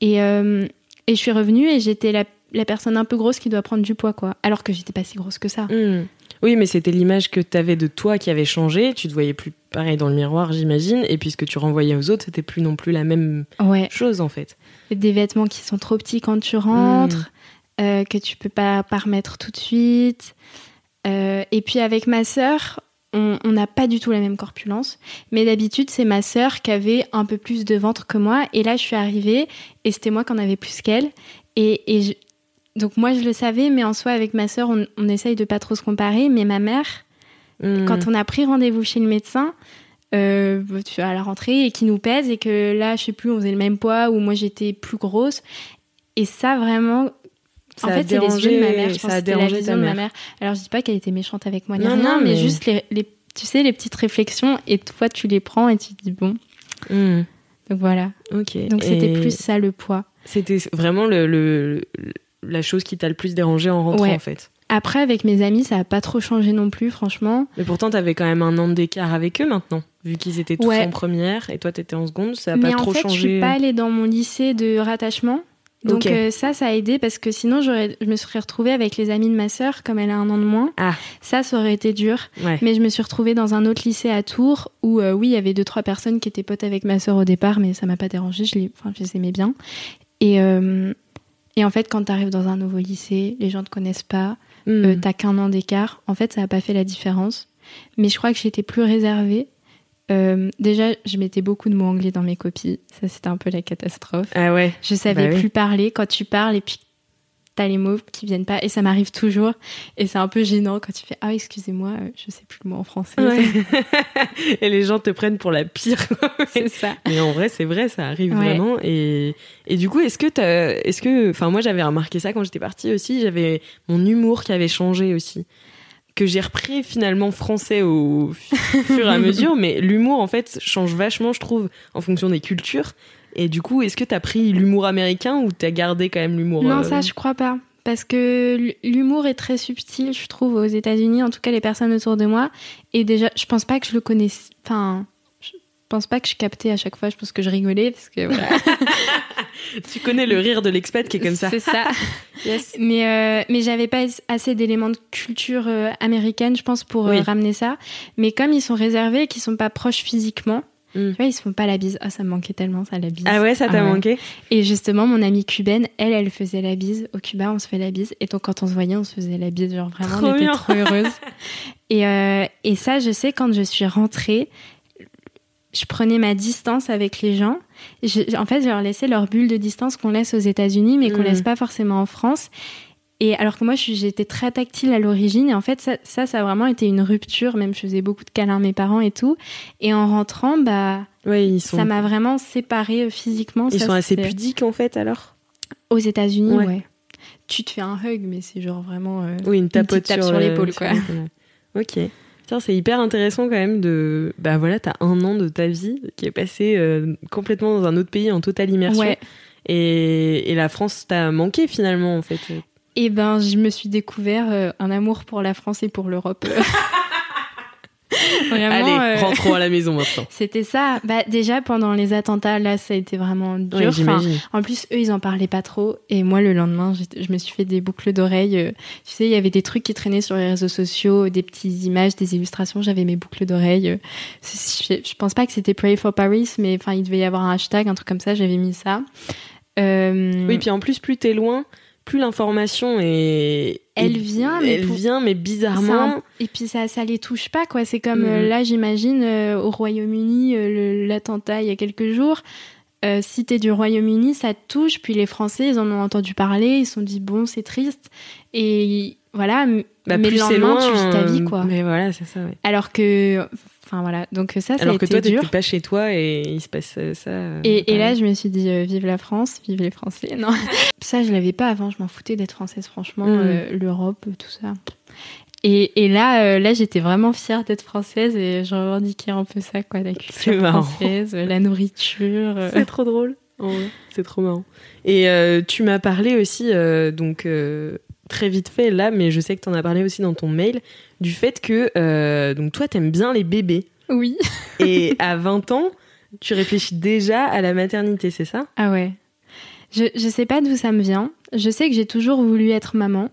Et, euh, et je suis revenue et j'étais la, la personne un peu grosse qui doit prendre du poids, quoi. Alors que j'étais pas si grosse que ça. Mm. Oui, mais c'était l'image que tu avais de toi qui avait changé. Tu te voyais plus pareil dans le miroir, j'imagine. Et puis ce que tu renvoyais aux autres, c'était plus non plus la même Ouais. chose en fait. Des vêtements qui sont trop petits quand tu rentres, euh, que tu peux pas, pas remettre tout de suite. Euh, et puis avec ma sœur, on n'a pas du tout la même corpulence. Mais d'habitude, c'est ma sœur qui avait un peu plus de ventre que moi. Et là, je suis arrivée et c'était moi qui en avais plus qu'elle. Et, et je- donc moi, je le savais, mais en soi, avec ma sœur, on, on essaye de pas trop se comparer. Mais ma mère, Mm. quand on a pris rendez-vous chez le médecin, euh, tu vois, à la rentrée, et qui nous pèse, et que là, je sais plus, on faisait le même poids, ou moi j'étais plus grosse. Et ça, vraiment. Ça en fait, c'est les yeux de ma mère. Je ça pense a que c'était la dérangé vision ta de ma mère. Alors, je dis pas qu'elle était méchante avec moi, Non, rien, non, mais, mais- juste les, les- tu sais, les petites réflexions, et toi, tu les prends et tu te dis bon. Mm. Donc voilà. Ok. Donc c'était plus ça le poids. C'était vraiment le, le- la chose qui t'a le plus dérangé en rentrant Ouais. en fait. Après, avec mes amis, ça a pas trop changé non plus, franchement. Mais pourtant, t'avais quand même un an d'écart avec eux maintenant, vu qu'ils étaient tous Ouais. en première et toi t'étais en seconde. Ça a mais pas en trop fait, je changé. suis pas allée dans mon lycée de rattachement. Donc euh, ça, ça a aidé parce que sinon, j'aurais- je me serais retrouvée avec les amis de ma sœur, comme elle a un an de moins. Ah. Ça, ça aurait été dur. Ouais. Mais je me suis retrouvée dans un autre lycée à Tours où, euh, oui, il y avait deux, trois personnes qui étaient potes avec ma sœur au départ, mais ça m'a pas dérangé. Je les, enfin, je les aimais bien. Et, euh, et en fait, quand tu arrives dans un nouveau lycée, les gens te connaissent pas, Mm. euh, t'as qu'un an d'écart. En fait, ça a pas fait la différence. Mais je crois que j'étais plus réservée. Euh, déjà, je mettais beaucoup de mots anglais dans mes copies. Ça, c'était un peu la catastrophe. Ah ouais. Je savais Bah oui. plus parler. Quand tu parles et puis t'as les mots qui viennent pas et ça m'arrive toujours et c'est un peu gênant quand tu fais ah excusez-moi euh, je sais plus le mot en français et les gens te prennent pour la pire c'est ça mais en vrai c'est vrai ça arrive vraiment et, et du coup est-ce que t'as est-ce que enfin moi j'avais remarqué ça quand j'étais partie aussi j'avais mon humour qui avait changé aussi que j'ai repris finalement français au fur et à mesure mais l'humour en fait change vachement je trouve en fonction des cultures et du coup, est-ce que t'as pris l'humour américain ou t'as gardé quand même l'humour Non, ça, je crois pas. Parce que l'humour est très subtil, je trouve, aux États-Unis, en tout cas les personnes autour de moi. Et déjà, je pense pas que je le connaisse. Enfin, pense pas que je captais à chaque fois. Je pense que je rigolais parce que voilà. tu connais le rire de l'expat qui est comme ça. C'est ça. yes. Mais euh, mais j'avais pas assez d'éléments de culture euh, américaine, je pense, pour euh, ramener ça. Mais comme ils sont réservés, et qu'ils sont pas proches physiquement. Mm. Tu vois, ils se font pas la bise. Ah, ça me manquait tellement, ça, la bise. Ah ouais, ça t'a Ah manqué? Et justement, mon amie cubaine, elle, elle faisait la bise. Au Cuba, on se fait la bise. Et donc, quand on se voyait, on se faisait la bise. Genre, vraiment, Trop on était bien. trop heureuses. et, euh, et ça, je sais, quand je suis rentrée, je prenais ma distance avec les gens. Je- en fait, je leur laissais leur bulle de distance qu'on laisse aux États-Unis, mais qu'on Mm. laisse pas forcément en France. Et alors que moi, j'étais très tactile à l'origine, et en fait, ça, ça, ça a vraiment été une rupture. Même, je faisais beaucoup de câlins à mes parents et tout. Et en rentrant, bah, Ouais, ils sont ça m'a vraiment séparée euh, physiquement. ils Ça, sont assez pudiques en fait alors? Aux États-Unis, Ouais. ouais. Tu te fais un hug, mais c'est genre vraiment. euh, Oui, une tapote tape sur, sur le- l'épaule, quoi. Ok. Tiens, c'est hyper intéressant quand même de. Bah voilà, t'as un an de ta vie qui est passé euh, complètement dans un autre pays en totale immersion. Ouais. Et, et la France t'a manqué finalement en fait. Et ben, je me suis découvert euh, un amour pour la France et pour l'Europe. Vraiment. Allez, euh, rentrons à la maison maintenant. C'était ça. Bah, déjà, pendant les attentats, là, ça a été vraiment dur. Enfin, en plus, eux, ils en parlaient pas trop. Et moi, le lendemain, je me suis fait des boucles d'oreilles. euh, Tu sais, il y avait des trucs qui traînaient sur les réseaux sociaux, des petites images, des illustrations. J'avais mes boucles d'oreilles. euh, Je, je pense pas que c'était Pray for Paris, mais enfin, il devait y avoir un hashtag, un truc comme ça. J'avais mis ça. Euh, Oui, puis en plus, plus t'es loin, plus l'information est. Elle vient, mais elle pour- vient, mais bizarrement. un- Et puis ça, ça les touche pas, quoi. C'est comme euh, là, j'imagine, euh, au Royaume-Uni, euh, l'attentat il y a quelques jours. Si t'es du Royaume-Uni, ça te touche. Puis les Français, ils en ont entendu parler, ils se sont dit bon, c'est triste. Et voilà, Bah, mais le c'est lendemain, loin. tu vis ta vie, quoi. Mais voilà, c'est ça. ouais. Alors que, enfin voilà, donc ça, ça a Alors que été toi, dur. pas chez toi et il se passe euh, ça. euh, Et, et là, je me suis dit, euh, vive la France, vive les Français. Non, ça, je l'avais pas avant. Je m'en foutais d'être française, franchement. Mm. euh, L'Europe, tout ça. Et, et là, euh, là, j'étais vraiment fière d'être française et je revendiquais un peu ça, quoi, la culture française, la nourriture. C'est trop drôle. C'est trop marrant. Et tu m'as parlé aussi, donc très vite fait là, mais je sais que tu en as parlé aussi dans ton mail, du fait que euh, donc toi, t'aimes bien les bébés. Oui. Et à 20 ans, tu réfléchis déjà à la maternité, c'est ça? Ah ouais. Je, je sais pas d'où ça me vient. Je sais que j'ai toujours voulu être maman.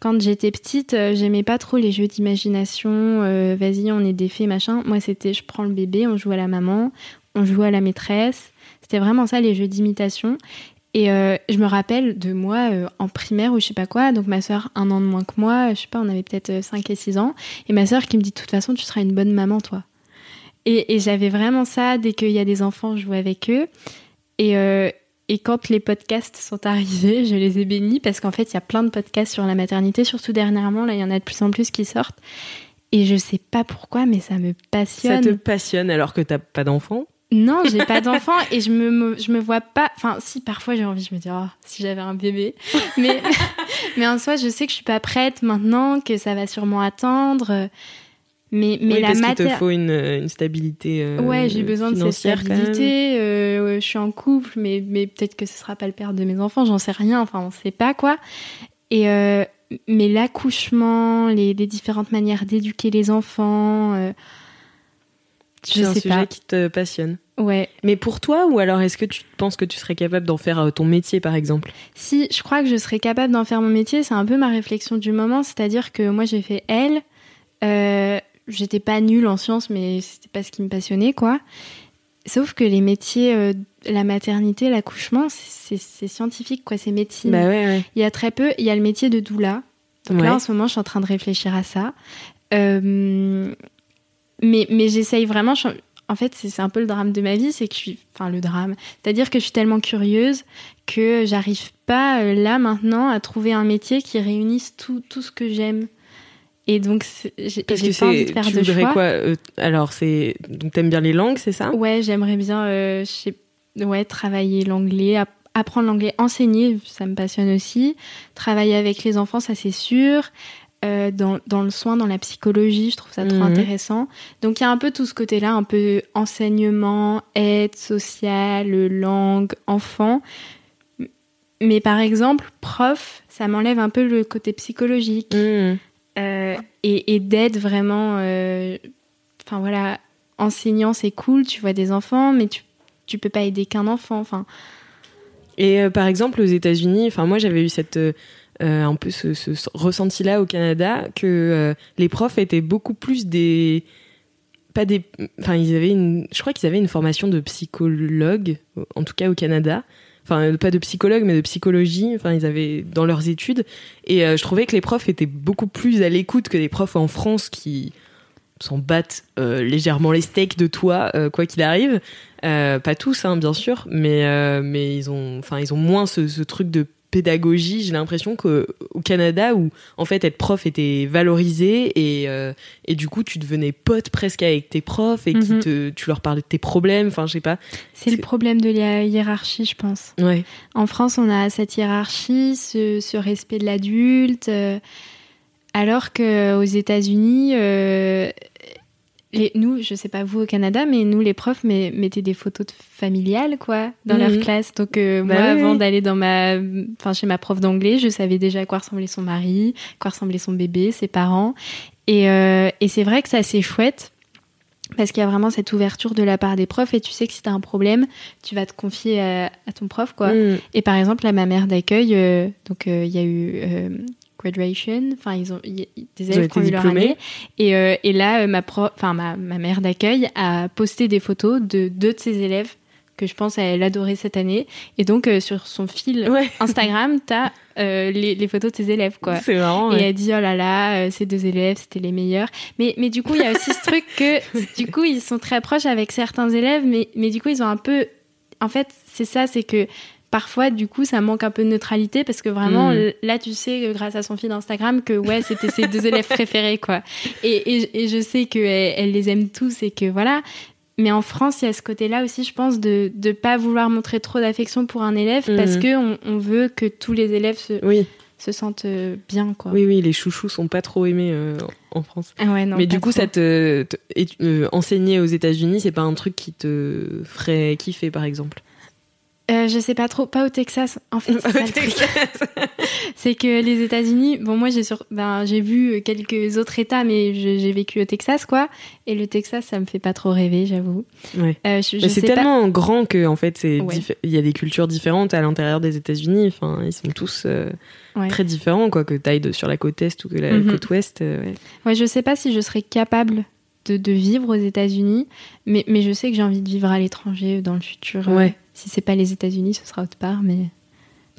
Quand j'étais petite, euh, j'aimais pas trop les jeux d'imagination. euh, Vas-y, on est des fées, machin. Moi, c'était je prends le bébé, on joue à la maman, on joue à la maîtresse. C'était vraiment ça, les jeux d'imitation. Et euh, je me rappelle de moi euh, en primaire ou je sais pas quoi. Donc ma soeur, un an de moins que moi, je sais pas, on avait peut-être 5 et 6 ans. Et ma soeur qui me dit de toute façon, tu seras une bonne maman, toi. Et, et j'avais vraiment ça dès qu'il y a des enfants, je jouais avec eux. Et, euh, et quand les podcasts sont arrivés, je les ai bénis parce qu'en fait, il y a plein de podcasts sur la maternité, surtout dernièrement. Là, il y en a de plus en plus qui sortent. Et je sais pas pourquoi, mais ça me Ça passionne. te passionne alors que t'as pas d'enfant Non, j'ai pas d'enfant et je me, me- je me vois pas. Enfin, si parfois j'ai envie, je me dis, oh, si j'avais un bébé. Mais, mais en soi, je sais que je suis pas prête maintenant, que ça va sûrement attendre. Mais, mais Oui, la parce qu'il te faut une, une stabilité euh, Ouais, j'ai besoin de cette stabilité. euh, ouais, je suis en couple, mais, mais peut-être que ce sera pas le père de mes enfants, j'en sais rien. Enfin, on sait pas quoi. Et euh, mais l'accouchement, les, les différentes manières d'éduquer les enfants, C'est un sais sujet pas. qui te passionne. Ouais. Mais pour toi, ou alors est-ce que tu penses que tu serais capable d'en faire euh, ton métier, par exemple? Si, je crois que je serais capable d'en faire mon métier. C'est un peu ma réflexion du moment, c'est-à-dire que moi j'ai fait L. Euh, J'étais pas nulle en sciences, mais c'était pas ce qui me passionnait, quoi. Sauf que les métiers, euh, la maternité, l'accouchement, c'est c'est scientifique, quoi. C'est médecine. Bah ouais, ouais. Il y a très peu. Il y a le métier de doula. Donc Ouais. là, en ce moment, je suis en train de réfléchir à ça. Euh, mais mais j'essaye vraiment. je- en fait, c'est un peu le drame de ma vie, c'est que je suis, enfin le drame, c'est-à-dire que je suis tellement curieuse que j'arrive pas euh, là maintenant à trouver un métier qui réunisse tout, tout ce que j'aime. Et donc, j'ai pas envie de faire tu de choix. quoi euh, Alors, c'est donc t'aimes bien les langues, c'est ça? Ouais, j'aimerais bien, euh, ouais, travailler l'anglais, app- apprendre l'anglais, enseigner, ça me passionne aussi. Travailler avec les enfants, ça c'est sûr. Euh, dans, dans le soin, dans la psychologie, je trouve ça trop Mhm. intéressant. Donc il y a un peu tout ce côté-là, un peu enseignement, aide sociale, langue, enfant. Mais par exemple, prof, ça m'enlève un peu le côté psychologique Mmh. euh, et, et d'aide vraiment. euh, Enfin voilà, enseignant c'est cool, tu vois des enfants, mais tu, tu peux pas aider qu'un enfant. Enfin, Et euh, par exemple, aux États-Unis, enfin moi j'avais eu cette euh, euh, un peu ce, ressenti-là au Canada que euh, les profs étaient beaucoup plus des pas des enfin ils avaient je crois qu'ils avaient une formation de psychologue en tout cas au Canada. Enfin pas de psychologue mais de psychologie. Enfin ils avaient dans leurs études. Et euh, je trouvais que les profs étaient beaucoup plus à l'écoute que les profs en France qui s'en battent euh, légèrement les steaks de toi quoi qu'il arrive. Pas tous, hein, bien sûr, mais mais ils ont, enfin, ils ont moins ce truc de pédagogie. J'ai l'impression qu'au au Canada, où en fait être prof était valorisé et euh, et du coup tu devenais pote presque avec tes profs et qui Mhm. te, tu leur parlais de tes problèmes. Enfin, je sais pas. c'est le problème de la hiérarchie, je pense. Ouais. En France, on a cette hiérarchie, ce, ce respect de l'adulte, euh, alors que aux États-Unis, euh, les, nous, je sais pas vous au Canada, mais nous les profs mais, mettaient des photos de familiales quoi dans Mhm. leur classe. Donc euh, Bah moi, oui, avant d'aller dans ma, enfin chez ma prof d'anglais, je savais déjà à quoi ressemblait son mari, à quoi ressemblait son bébé, ses parents. Et, euh, et c'est vrai que c'est assez chouette. Parce qu'il y a vraiment cette ouverture de la part des profs et tu sais que si tu as un problème, tu vas te confier à, à ton prof. quoi. Mm. Et par exemple, là, ma mère d'accueil, euh, donc euh, il y a eu euh, graduation, enfin ils ont y des élèves qui ont eu leur année, et, euh, et là euh, ma pro, enfin ma, ma mère d'accueil a posté des photos de deux de ses élèves que je pense elle adorait cette année, et donc euh, sur son fil Ouais. Instagram, t'as euh, les, les photos de ses élèves quoi. C'est marrant. Et ouais. elle dit oh là là, euh, ces deux élèves c'était les meilleurs. Mais mais du coup il y a aussi ce truc que du coup ils sont très proches avec certains élèves, mais mais du coup ils ont un peu, en fait c'est ça, c'est que parfois du coup ça manque un peu de neutralité parce que vraiment Mm. là tu sais euh, grâce à son fil Instagram que ouais c'était ses deux élèves préférés quoi. Et et, et je sais que elle, les aime tous et que voilà. Mais en France, il y a ce côté-là aussi, je pense, de ne pas vouloir montrer trop d'affection pour un élève Mhm. parce que on, veut que tous les élèves se, Oui, se sentent euh, bien, quoi. oui, oui, les chouchous sont pas trop aimés euh, en France. Ah ouais, non, mais du coup, ça te, te- et- euh, enseigner aux États-Unis, c'est pas un truc qui te ferait kiffer, par exemple? Euh, je sais pas trop, pas au Texas. En fait, c'est que les États-Unis, bon, moi j'ai sur, ben, j'ai vu quelques autres États, mais j'ai vécu au Texas, quoi. Et le Texas, ça me fait pas trop rêver, j'avoue. Ouais. Euh, c'est pas- tellement grand que en fait, c'est Ouais. il y a des cultures différentes à l'intérieur des États-Unis. Enfin, ils sont tous euh, Ouais. très différents, quoi. Que t'ailles sur la côte est ou que la Mhm. côte ouest. euh, ouais. Je sais pas si je serais capable de, de vivre aux États-Unis, mais, mais je sais que j'ai envie de vivre à l'étranger dans le futur. euh, Ouais. Si c'est pas les États-Unis, ce sera autre part, mais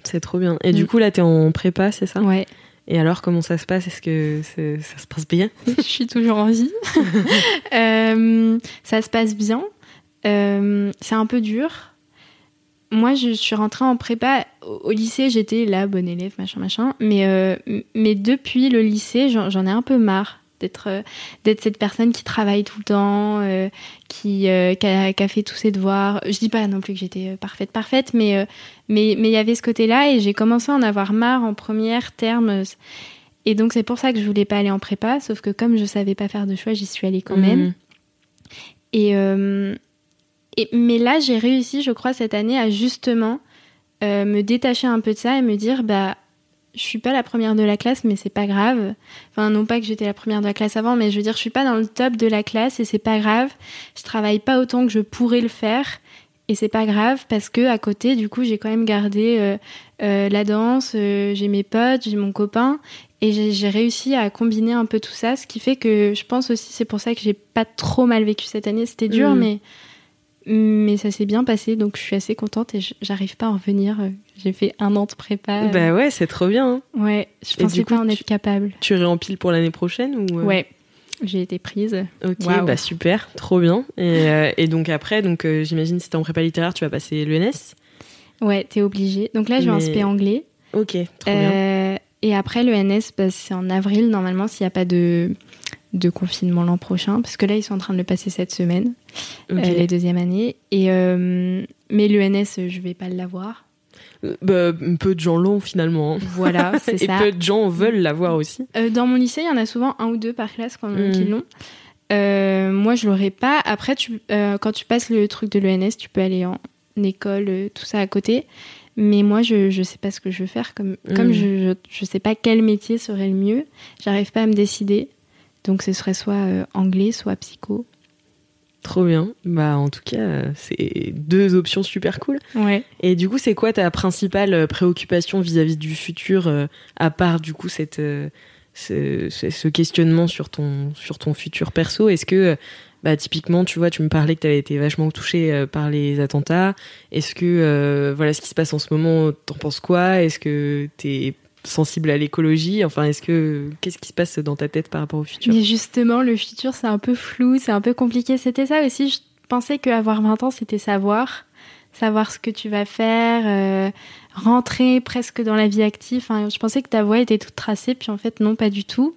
C'est trop bien. Et du Mm. coup, là, t'es en prépa, c'est ça? Ouais. Et alors, comment ça se passe? Est-ce que ça se passe bien? Je suis toujours en vie. Euh, ça se passe bien. Euh, c'est un peu dur. Moi, je suis rentrée en prépa. Au, lycée, j'étais la bonne élève, machin, machin. Mais, euh, mais depuis le lycée, j'en ai un peu marre d'être euh, d'être cette personne qui travaille tout le temps, euh, qui, euh, qui, a, qui a fait tous ses devoirs. Je dis pas non plus que j'étais parfaite, parfaite, mais euh, mais mais il y avait ce côté-là et j'ai commencé à en avoir marre en première terme. Et donc c'est pour ça que je voulais pas aller en prépa, sauf que comme je savais pas faire de choix, j'y suis allée quand même. Mhm. Et, euh, et mais là, j'ai réussi, je crois, cette année à justement me détacher un peu de ça et me dire, bah, je suis pas la première de la classe, mais c'est pas grave. Enfin, non pas que j'étais la première de la classe avant, mais je veux dire, je suis pas dans le top de la classe et c'est pas grave. Je travaille pas autant que je pourrais le faire. Et c'est pas grave parce que à côté, du coup, j'ai quand même gardé euh, euh, la danse, euh, j'ai mes potes, j'ai mon copain, et j'ai réussi à combiner un peu tout ça, ce qui fait que je pense aussi, c'est pour ça que j'ai pas trop mal vécu cette année. C'était dur, Mhm. mais mais ça s'est bien passé, donc je suis assez contente et j'arrive pas à en revenir. J'ai fait un an de prépa. Bah ouais, c'est trop bien. hein. ouais, je Et pensais du coup, pas en tu- être capable. Tu réempiles pour l'année prochaine ou euh, Ouais. j'ai été prise. Ok, bah super, trop bien. Et, euh, et donc après, donc euh, j'imagine si t'es en prépa littéraire, tu vas passer l'ENS? Ouais, t'es obligé. Donc là, je vais en Mais- spé anglais. Ok, trop bien. Euh, et après, le NS, bah, c'est en avril, normalement, s'il n'y a pas de, de confinement l'an prochain. Parce que là, ils sont en train de le passer cette semaine, Ok. euh, les deuxième année. Et, euh, mais le NS, euh, je vais pas l'avoir. Euh, bah, peu de gens l'ont finalement. Voilà, c'est Et peu de gens veulent l'avoir aussi. Euh, dans mon lycée, il y en a souvent un ou deux par classe quand- qui l'ont. Euh, moi, je l'aurais pas. Après, tu, euh, quand tu passes le truc de l'ENS, tu peux aller en école, euh, tout ça à côté. Mais moi, je je sais pas ce que je veux faire. Comme, comme Mm. je, je sais pas quel métier serait le mieux, j'arrive pas à me décider. Donc, ce serait soit euh, anglais, soit psycho. Trop bien. Bah en tout cas, euh, c'est deux options super cool. Ouais. Et du coup, c'est quoi ta principale euh, préoccupation vis-à-vis du futur, euh, à part du coup cette, euh, ce, questionnement sur ton, sur ton futur perso? Est-ce que, bah, typiquement, tu vois, tu me parlais que tu avais été vachement touché euh, par les attentats. Est-ce que, voilà, ce qui se passe en ce moment, t'en penses quoi? Est-ce que t'es sensible à l'écologie Enfin, est-ce que, qu'est-ce qui se passe dans ta tête par rapport au futur? Mais justement, le futur, c'est un peu flou, c'est un peu compliqué. C'était ça aussi. Je pensais qu'avoir 20 ans, c'était savoir. Savoir ce que tu vas faire, euh, rentrer presque dans la vie active. Enfin, je pensais que ta voie était toute tracée, puis en fait, non, pas du tout.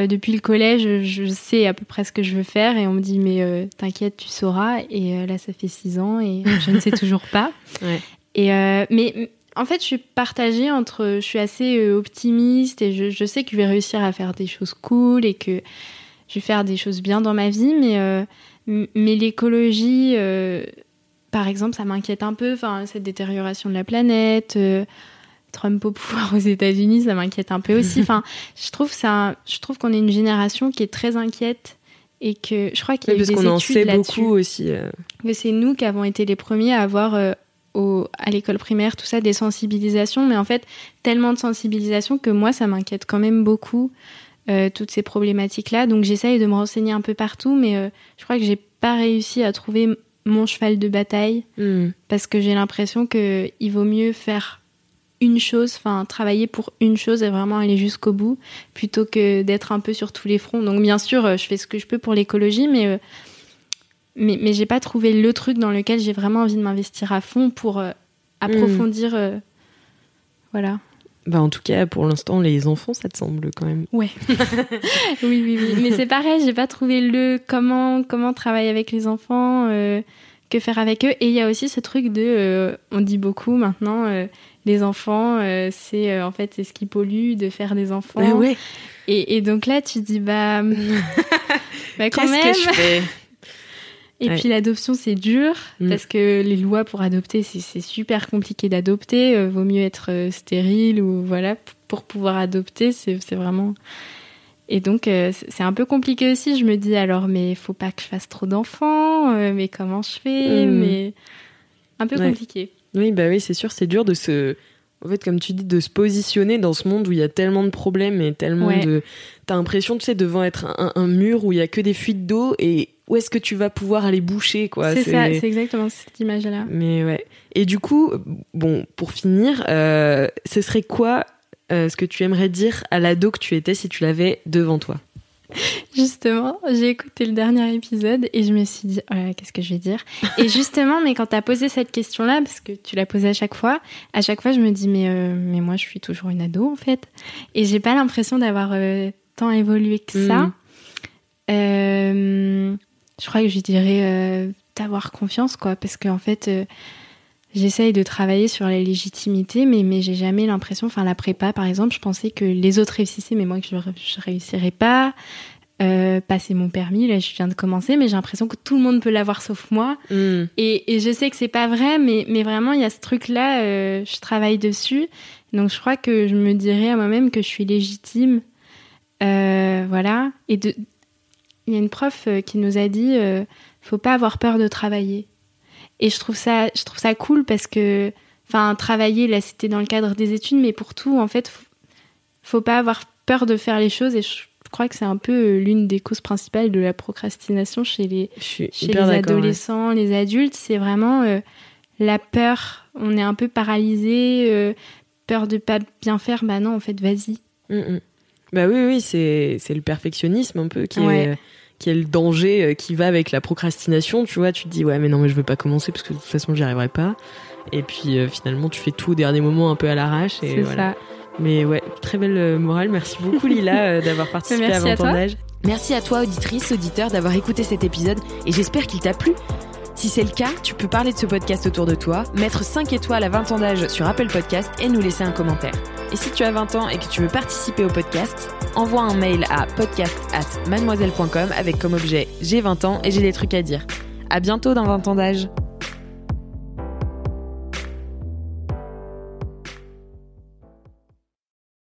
Euh, depuis le collège, je sais à peu près ce que je veux faire et on me dit, mais euh, t'inquiète, tu sauras. Et là, ça fait 6 ans et je ne sais toujours pas. Ouais. Et mais en fait, je suis partagée entre. Je suis assez euh, optimiste et je, je sais que je vais réussir à faire des choses cool et que je vais faire des choses bien dans ma vie, mais, euh, mais l'écologie, euh, par exemple, ça m'inquiète un peu. Enfin, cette détérioration de la planète. euh, Trump au pouvoir aux États-Unis, ça m'inquiète un peu aussi. Enfin, je trouve ça, je trouve qu'on est une génération qui est très inquiète et que je crois qu'il y Oui, a eu parce des qu'on en études sait là-dessus beaucoup aussi. que c'est nous qui avons été les premiers à avoir euh, au, à l'école primaire tout ça des sensibilisations, mais en fait tellement de sensibilisation que moi ça m'inquiète quand même beaucoup euh, toutes ces problématiques là. Donc j'essaye de me renseigner un peu partout, mais euh, je crois que j'ai pas réussi à trouver mon cheval de bataille Hmm. parce que j'ai l'impression que il vaut mieux faire une chose, enfin travailler pour une chose et vraiment aller jusqu'au bout, plutôt que d'être un peu sur tous les fronts. Donc bien sûr, euh, je fais ce que je peux pour l'écologie, mais euh, mais, mais j'ai pas trouvé le truc dans lequel j'ai vraiment envie de m'investir à fond pour euh, approfondir. euh, voilà. Bah, en tout cas, pour l'instant, les enfants, ça te semble quand même. Ouais. oui, oui, oui. Mais c'est pareil, j'ai pas trouvé le comment comment travailler avec les enfants, euh, que faire avec eux. Et il y a aussi ce truc de, euh, on dit beaucoup maintenant, euh, les enfants, c'est en fait c'est ce qui pollue de faire des enfants. Ouais, ouais. Et, et donc là, tu dis bah, bah quand Qu'est-ce même. que je fais? Et Ouais. puis l'adoption, c'est dur Mm. parce que les lois pour adopter, c'est super compliqué d'adopter. Euh, vaut mieux être euh, stérile ou voilà pour pouvoir adopter. C'est vraiment. Et donc euh, c'est un peu compliqué aussi. Je me dis alors, mais faut pas que je fasse trop d'enfants. mais comment je fais? Mm. Mais un peu Ouais. compliqué. Oui, bah oui, c'est sûr, c'est dur de se. En fait, comme tu dis, de se positionner dans ce monde où il y a tellement de problèmes et tellement Ouais. de. T'as l'impression, tu sais, devant être un, un mur où il y a que des fuites d'eau et où est-ce que tu vas pouvoir aller boucher, quoi. c'est ça, c'est exactement cette image-là. Mais ouais. Et du coup, bon, pour finir, euh, ce serait quoi euh, ce que tu aimerais dire à l'ado que tu étais si tu l'avais devant toi? Justement, j'ai écouté le dernier épisode et je me suis dit, oh qu'est-ce que je vais dire? Et justement, mais quand tu as posé cette question-là, parce que tu l'as posée à chaque fois, à chaque fois, je me dis, mais, euh, mais moi, je suis toujours une ado, en fait. Et j'ai pas l'impression d'avoir euh, tant évolué que ça. Euh, je crois que je dirais euh, d'avoir confiance, quoi, parce qu'en fait, euh, j'essaye de travailler sur la légitimité, mais, mais j'ai jamais l'impression, enfin, la prépa, par exemple, je pensais que les autres réussissaient, mais moi, que je, je réussirais pas. Euh, passer mon permis, là, je viens de commencer, mais j'ai l'impression que tout le monde peut l'avoir sauf moi. Hmm. Et, et je sais que c'est pas vrai, mais, mais vraiment, il y a ce truc-là, je travaille dessus. Donc, je crois que je me dirais à moi-même que je suis légitime. Voilà. Et de... il y a une prof euh, qui nous a dit euh, faut pas avoir peur de travailler. Et je trouve ça, je trouve ça cool parce que, enfin, travailler, là, c'était dans le cadre des études, mais pour tout, en fait, faut, faut pas avoir peur de faire les choses. Et je crois que c'est un peu euh, l'une des causes principales de la procrastination chez les, chez les ouais. adolescents, les adultes, c'est vraiment euh, la peur. On est un peu paralysé, euh, peur de pas bien faire. Bah non, en fait, vas-y. Mm, mm. Bah oui, oui, c'est c'est le perfectionnisme un peu qui Ouais. est qui est le danger euh, qui va avec la procrastination. Tu vois, tu te dis ouais, mais non, mais je veux pas commencer parce que de toute façon, j'y arriverai pas. Et puis euh, finalement, tu fais tout au dernier moment un peu à l'arrache. C'est voilà. ça. Mais ouais, très belle euh, morale. Merci beaucoup Lila d'avoir participé Merci à à 20 ans toi. d'âge. Merci à toi, auditrice, auditeur, d'avoir écouté cet épisode et j'espère qu'il t'a plu. Si c'est le cas, tu peux parler de ce podcast autour de toi, mettre 5 étoiles à 20 ans d'âge sur Apple Podcast et nous laisser un commentaire. Et si tu as 20 ans et que tu veux participer au podcast, envoie un mail à podcast at mademoiselle.com avec comme objet j'ai 20 ans et j'ai des trucs à dire. À bientôt dans 20 ans d'âge.